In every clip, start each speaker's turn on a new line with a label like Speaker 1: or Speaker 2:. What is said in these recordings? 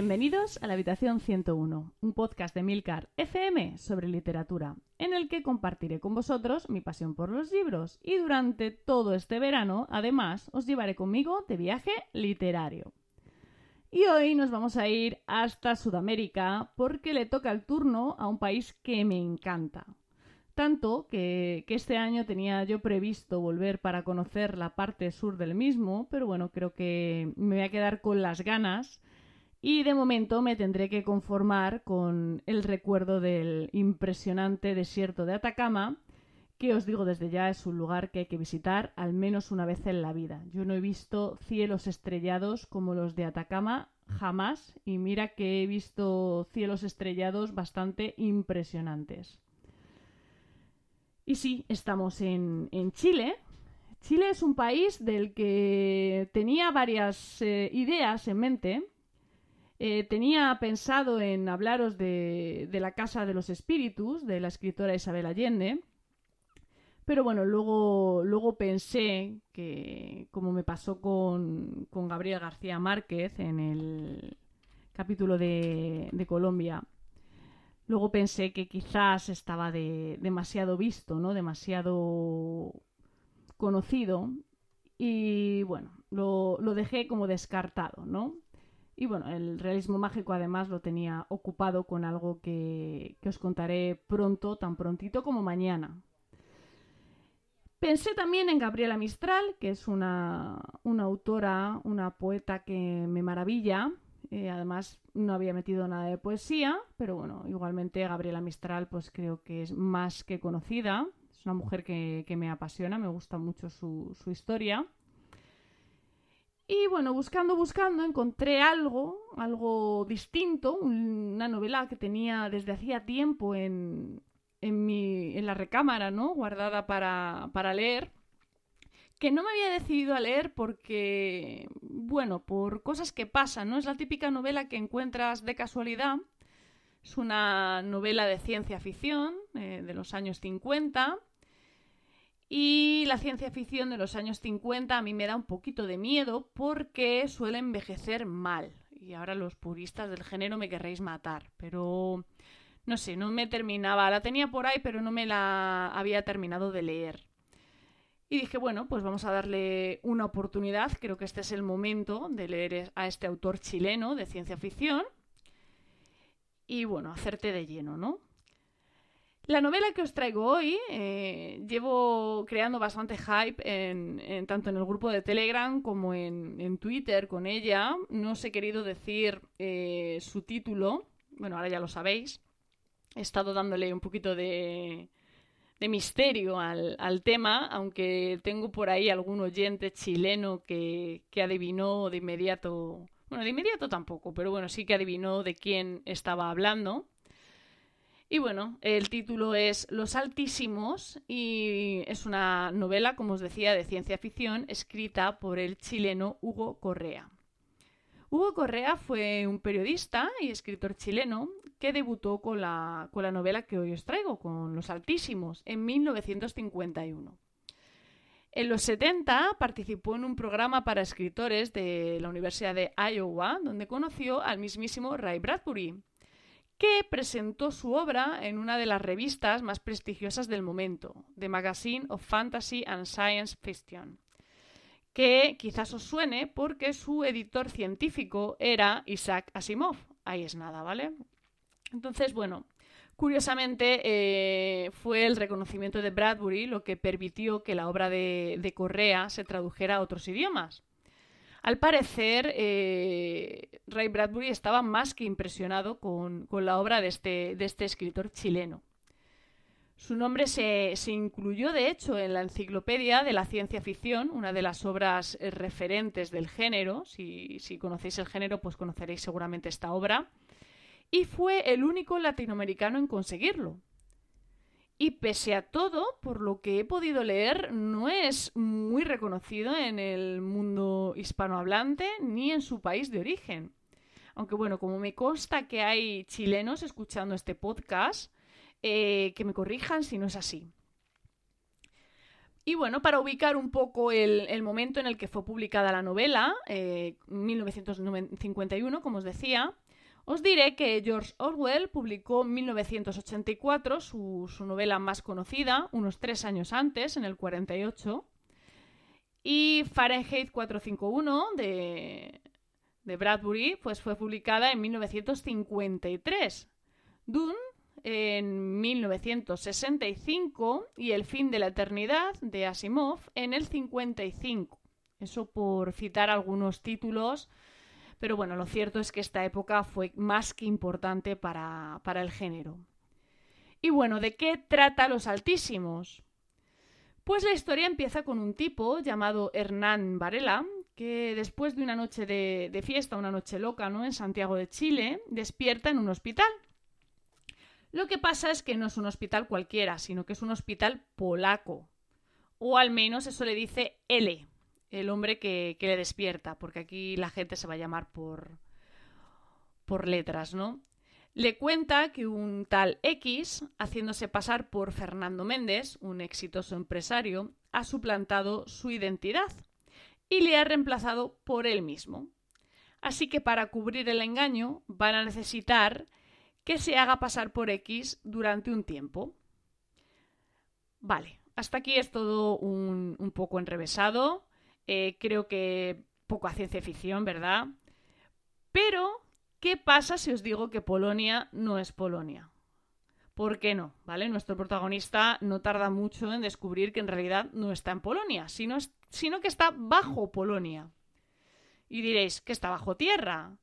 Speaker 1: Bienvenidos a la Habitación 101, un podcast de Milcar FM sobre literatura, en el que compartiré con vosotros mi pasión por los libros y durante todo este verano, además, os llevaré conmigo de viaje literario. Y hoy nos vamos a ir hasta Sudamérica porque le toca el turno a un país que me encanta. Tanto que, que, este año tenía yo previsto volver para conocer la parte sur del mismo, pero bueno, creo que me voy a quedar con las ganas y de momento me tendré que conformar con el recuerdo del impresionante desierto de Atacama, que os digo desde ya es un lugar que hay que visitar al menos una vez en la vida. Yo no he visto cielos estrellados como los de Atacama jamás y mira que he visto cielos estrellados bastante impresionantes. Y sí, estamos en, Chile. Chile es un país del que tenía varias eh, ideas en mente eh, tenía pensado en hablaros de, La Casa de los Espíritus, de la escritora Isabel Allende, pero bueno, luego, luego pensé que, como me pasó con, Gabriel García Márquez en el capítulo de, Colombia, luego pensé que quizás estaba demasiado visto, ¿no? Demasiado conocido. Y bueno, lo, lo dejé como descartado, ¿no? Y bueno, el realismo mágico además lo tenía ocupado con algo que, os contaré pronto, tan prontito como mañana. Pensé también en Gabriela Mistral, que es una, autora, una poeta que me maravilla. Eh, además, no había metido nada de poesía, pero bueno, igualmente Gabriela Mistral, pues creo que es más que conocida. Es una mujer que, me apasiona, me gusta mucho su, su historia. Y bueno, buscando, buscando, encontré algo, algo distinto, una novela que tenía desde hacía tiempo en, en, mi, en la recámara, ¿no? Guardada para, para leer, que no me había decidido a leer porque, bueno, por cosas que pasan, ¿no? Es la típica novela que encuentras de casualidad. Es una novela de ciencia ficción eh, de los años 50 y la ciencia ficción de los años 50 a mí me da un poquito de miedo porque suele envejecer mal. Y ahora los puristas del género me querréis matar, pero no sé, no me terminaba. La tenía por ahí, pero no me la había terminado de leer. Y dije, bueno, pues vamos a darle una oportunidad. Creo que este es el momento de leer a este autor chileno de ciencia ficción. Y bueno, hacerte de lleno, ¿no? La novela que os traigo hoy eh, llevo creando bastante hype en, tanto en el grupo de Telegram como en, Twitter con ella. No os he querido decir eh, su título. Bueno, ahora ya lo sabéis. He estado dándole un poquito de, misterio al, tema, aunque tengo por ahí algún oyente chileno que, que adivinó de inmediato. Bueno, de inmediato tampoco, pero bueno, sí que adivinó de quién estaba hablando. Y bueno, el título es Los Altísimos y es una novela, como os decía, de ciencia ficción escrita por el chileno Hugo Correa. Hugo Correa fue un periodista y escritor chileno que debutó con la, con la novela que hoy os traigo, con Los Altísimos, en 1951. En los 70 participó en un programa para escritores de la Universidad de Iowa, donde conoció al mismísimo Ray Bradbury, que presentó su obra en una de las revistas más prestigiosas del momento, The Magazine of Fantasy and Science Fiction, que quizás os suene porque su editor científico era Isaac Asimov. Ahí es nada, ¿vale? Entonces, bueno, curiosamente eh, fue el reconocimiento de Bradbury lo que permitió que la obra de Correa se tradujera a otros idiomas. Al parecer, eh, Ray Bradbury estaba más que impresionado con, la obra de este, de este, escritor chileno. Su nombre se, incluyó, de hecho, en la Enciclopedia de la Ciencia Ficción, una de las obras eh, referentes del género. Si, si conocéis el género, pues conoceréis seguramente esta obra. Y fue el único latinoamericano en conseguirlo. Y pese a todo, por lo que he podido leer, no es muy reconocido en el mundo hispanohablante ni en su país de origen. Aunque bueno, como me consta que hay chilenos escuchando este podcast, eh, que me corrijan si no es así. Y bueno, para ubicar un poco el, momento en el que fue publicada la novela, 1951, eh, como os decía, Os diré que George Orwell publicó en 1984 su, novela más conocida, unos tres años antes, en el 48, y Fahrenheit 451 de, de Bradbury pues fue publicada en 1953. Dune en 1965 y El fin de la eternidad de Asimov en el 55. Eso por citar algunos títulos, pero bueno, lo cierto es que esta época fue más que importante para, para el género. Y bueno, ¿de qué trata Los Altísimos? Pues la historia empieza con un tipo llamado Hernán Varela, que después de una noche de, de, fiesta, una noche loca, ¿no? En Santiago de Chile, despierta en un hospital. Lo que pasa es que no es un hospital cualquiera, sino que es un hospital polaco. O al menos eso le dice L, el hombre que, le despierta, porque aquí la gente se va a llamar por, por letras, ¿no? Le cuenta que un tal X, haciéndose pasar por Fernando Méndez, un exitoso empresario, ha suplantado su identidad y le ha reemplazado por él mismo. Así que para cubrir el engaño van a necesitar que se haga pasar por X durante un tiempo. Vale, hasta aquí es todo un poco enrevesado. Eh, creo que poco a ciencia ficción, ¿verdad? Pero, ¿qué pasa si os digo que Polonia no es Polonia? ¿Por qué no? ¿Vale? Nuestro protagonista no tarda mucho en descubrir que en realidad no está en Polonia, sino, que está bajo Polonia. Y diréis, ¿que está bajo tierra?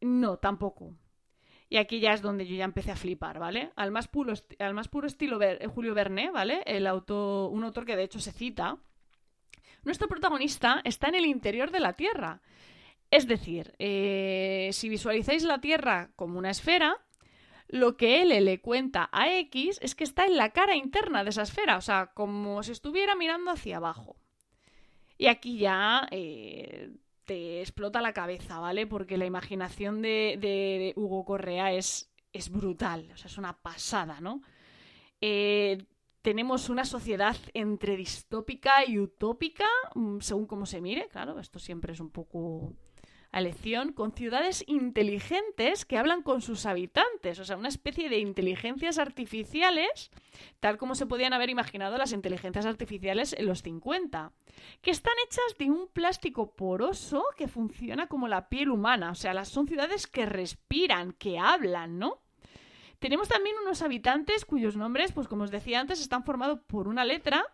Speaker 1: No, tampoco. Y aquí ya es donde yo ya empecé a flipar, ¿vale? Al más puro, estilo Julio Verne, ¿vale? El auto, un autor que de hecho se cita. Nuestro protagonista está en el interior de la Tierra. Es decir, eh, si visualizáis la Tierra como una esfera, lo que él le cuenta a X es que está en la cara interna de esa esfera, o sea, como si estuviera mirando hacia abajo. Y aquí ya eh, te explota la cabeza, ¿vale? Porque la imaginación de, de, Hugo Correa es, es, brutal, o sea, es una pasada, ¿no? Eh, tenemos una sociedad entre distópica y utópica, mm, según cómo se mire, claro, esto siempre es un poco a lección, con ciudades inteligentes que hablan con sus habitantes, o sea, una especie de inteligencias artificiales, tal como se podían haber imaginado las inteligencias artificiales en los 50 que están hechas de un plástico poroso que funciona como la piel humana. O sea, las son ciudades que respiran, que hablan, ¿no? Tenemos también unos habitantes cuyos nombres, pues como os decía antes, están formados por una letra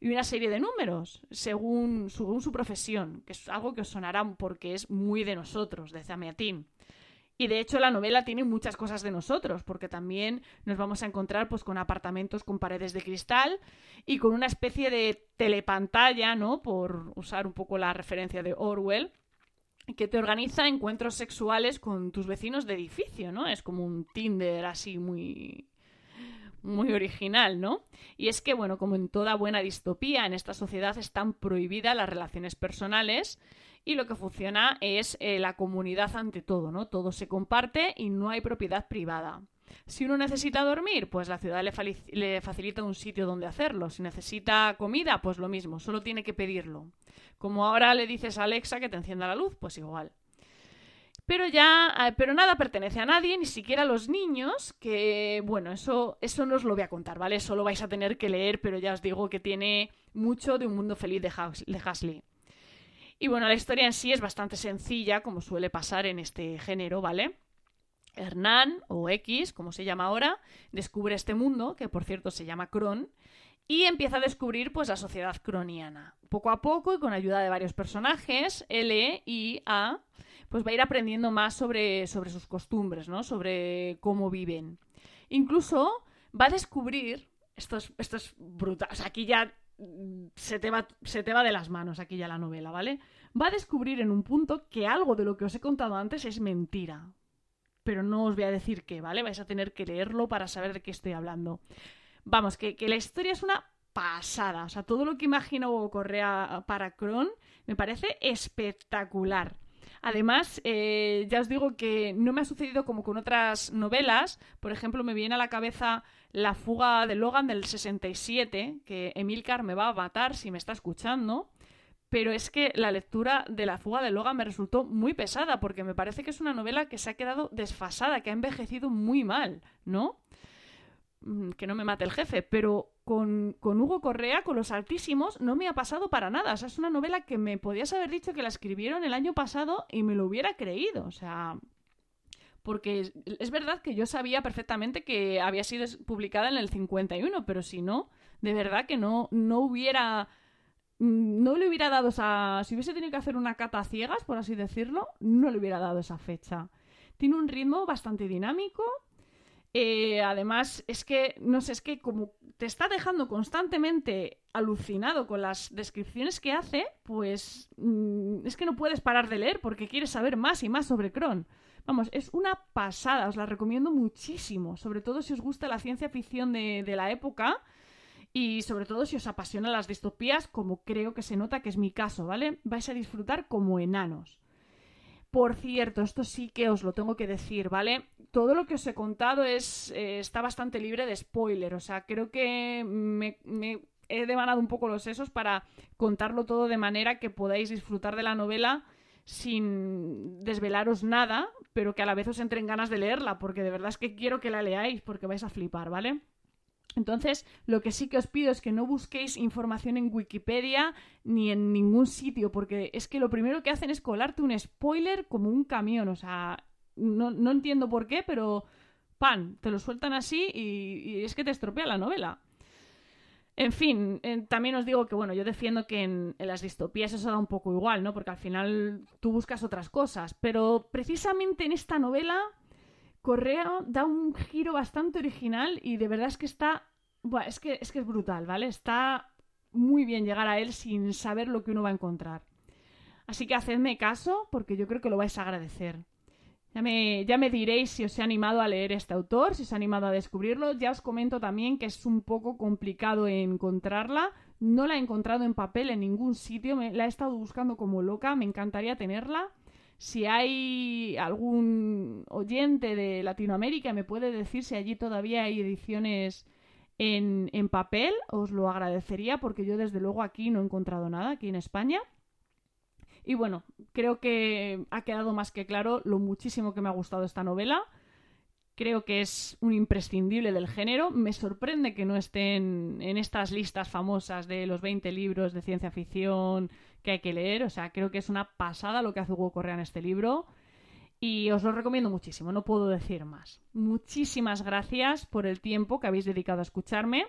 Speaker 1: y una serie de números, según, según su profesión, que es algo que os sonará porque es muy de nosotros, de Zamiatín. Y de hecho la novela tiene muchas cosas de nosotros, porque también nos vamos a encontrar pues con apartamentos con paredes de cristal y con una especie de telepantalla, ¿no? Por usar un poco la referencia de Orwell, que te organiza encuentros sexuales con tus vecinos de edificio, ¿no? Es como un Tinder así muy muy original, ¿no? Y es que, bueno, como en toda buena distopía, en esta sociedad están prohibidas las relaciones personales y lo que funciona es eh, la comunidad ante todo, ¿no? Todo se comparte y no hay propiedad privada. Si uno necesita dormir, pues la ciudad le, facilita un sitio donde hacerlo. Si necesita comida, pues lo mismo, solo tiene que pedirlo. Como ahora le dices a Alexa que te encienda la luz, pues igual. Pero ya, eh, pero nada pertenece a nadie, ni siquiera a los niños, que bueno, eso, eso no os lo voy a contar, ¿vale? Eso lo vais a tener que leer, pero ya os digo que tiene mucho de un mundo feliz de, de Hasley. Y bueno, la historia en sí es bastante sencilla, como suele pasar en este género, ¿vale? Hernán, o X, como se llama ahora, descubre este mundo, que por cierto se llama Cron, y empieza a descubrir pues la sociedad croniana. Poco a poco y con ayuda de varios personajes, L y A, pues va a ir aprendiendo más sobre, sobre sus costumbres, ¿no? Sobre cómo viven. Incluso va a descubrir, esto es, brutal, o sea, aquí ya se te, va, se te va de las manos aquí ya la novela, ¿vale? Va a descubrir en un punto que algo de lo que os he contado antes es mentira. Pero no os voy a decir qué, ¿vale? Vais a tener que leerlo para saber de qué estoy hablando. Vamos, que, que la historia es una pasada. O sea, todo lo que imagino Correa para Cron me parece espectacular. Además, eh, ya os digo que no me ha sucedido como con otras novelas. Por ejemplo, me viene a la cabeza La fuga de Logan del 67, que Emilcar me va a matar si me está escuchando. Pero es que la lectura de La fuga de Logan me resultó muy pesada, porque me parece que es una novela que se ha quedado desfasada, que ha envejecido muy mal, ¿no? Mm, que no me mate el jefe, pero con, con, Hugo Correa, con Los Altísimos, no me ha pasado para nada. O sea, es una novela que me podías haber dicho que la escribieron el año pasado y me lo hubiera creído. O sea, porque es, verdad que yo sabía perfectamente que había sido publicada en el 51, pero si no, de verdad que no, no hubiera no le hubiera dado esa... Si hubiese tenido que hacer una cata a ciegas, por así decirlo, no le hubiera dado esa fecha. Tiene un ritmo bastante dinámico. Eh, además, es que, no sé, es que como te está dejando constantemente alucinado con las descripciones que hace, pues mm, es que no puedes parar de leer porque quieres saber más y más sobre Kron. Vamos, es una pasada, os la recomiendo muchísimo, sobre todo si os gusta la ciencia ficción de la época y sobre todo si os apasionan las distopías, como creo que se nota que es mi caso, ¿vale? Vais a disfrutar como enanos. Por cierto, esto sí que os lo tengo que decir, ¿vale? Todo lo que os he contado es, eh, está bastante libre de spoiler, o sea, creo que me, me he devanado un poco los sesos para contarlo todo de manera que podáis disfrutar de la novela sin desvelaros nada, pero que a la vez os entren ganas de leerla, porque de verdad es que quiero que la leáis porque vais a flipar, ¿vale? Entonces, lo que sí que os pido es que no busquéis información en Wikipedia ni en ningún sitio, porque es que lo primero que hacen es colarte un spoiler como un camión. O sea, no, no entiendo por qué, pero pan, te lo sueltan así y, es que te estropea la novela. En fin, también os digo que, bueno, yo defiendo que en, en, las distopías eso da un poco igual, ¿no? Porque al final tú buscas otras cosas. Pero precisamente en esta novela Correa da un giro bastante original y de verdad es que está. Bueno, es que, es que es brutal, ¿vale? Está muy bien llegar a él sin saber lo que uno va a encontrar. Así que hacedme caso porque yo creo que lo vais a agradecer. Ya me, ya me diréis si os he animado a leer este autor, si os he animado a descubrirlo. Ya os comento también que es un poco complicado encontrarla. No la he encontrado en papel en ningún sitio. Me, la he estado buscando como loca. Me encantaría tenerla. Si hay algún oyente de Latinoamérica me puede decir si allí todavía hay ediciones en, en papel, os lo agradecería porque yo desde luego aquí no he encontrado nada, aquí en España. Y bueno, creo que ha quedado más que claro lo muchísimo que me ha gustado esta novela. Creo que es un imprescindible del género. Me sorprende que no estén en estas listas famosas de los 20 libros de ciencia ficción que hay que leer. O sea, creo que es una pasada lo que hace Hugo Correa en este libro. Y os lo recomiendo muchísimo, no puedo decir más. Muchísimas gracias por el tiempo que habéis dedicado a escucharme.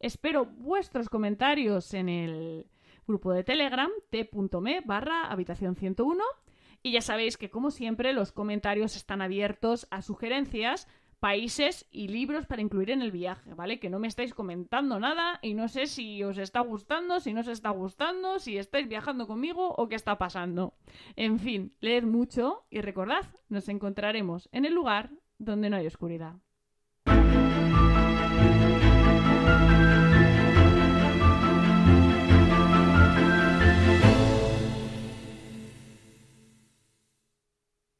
Speaker 1: Espero vuestros comentarios en el grupo de Telegram t.me barra habitación 101. Y ya sabéis que, como siempre, los comentarios están abiertos a sugerencias países y libros para incluir en el viaje, ¿vale? Que no me estáis comentando nada y no sé si os está gustando, si no os está gustando, si estáis viajando conmigo o qué está pasando. En fin, leed mucho y recordad, nos encontraremos en el lugar donde no hay oscuridad.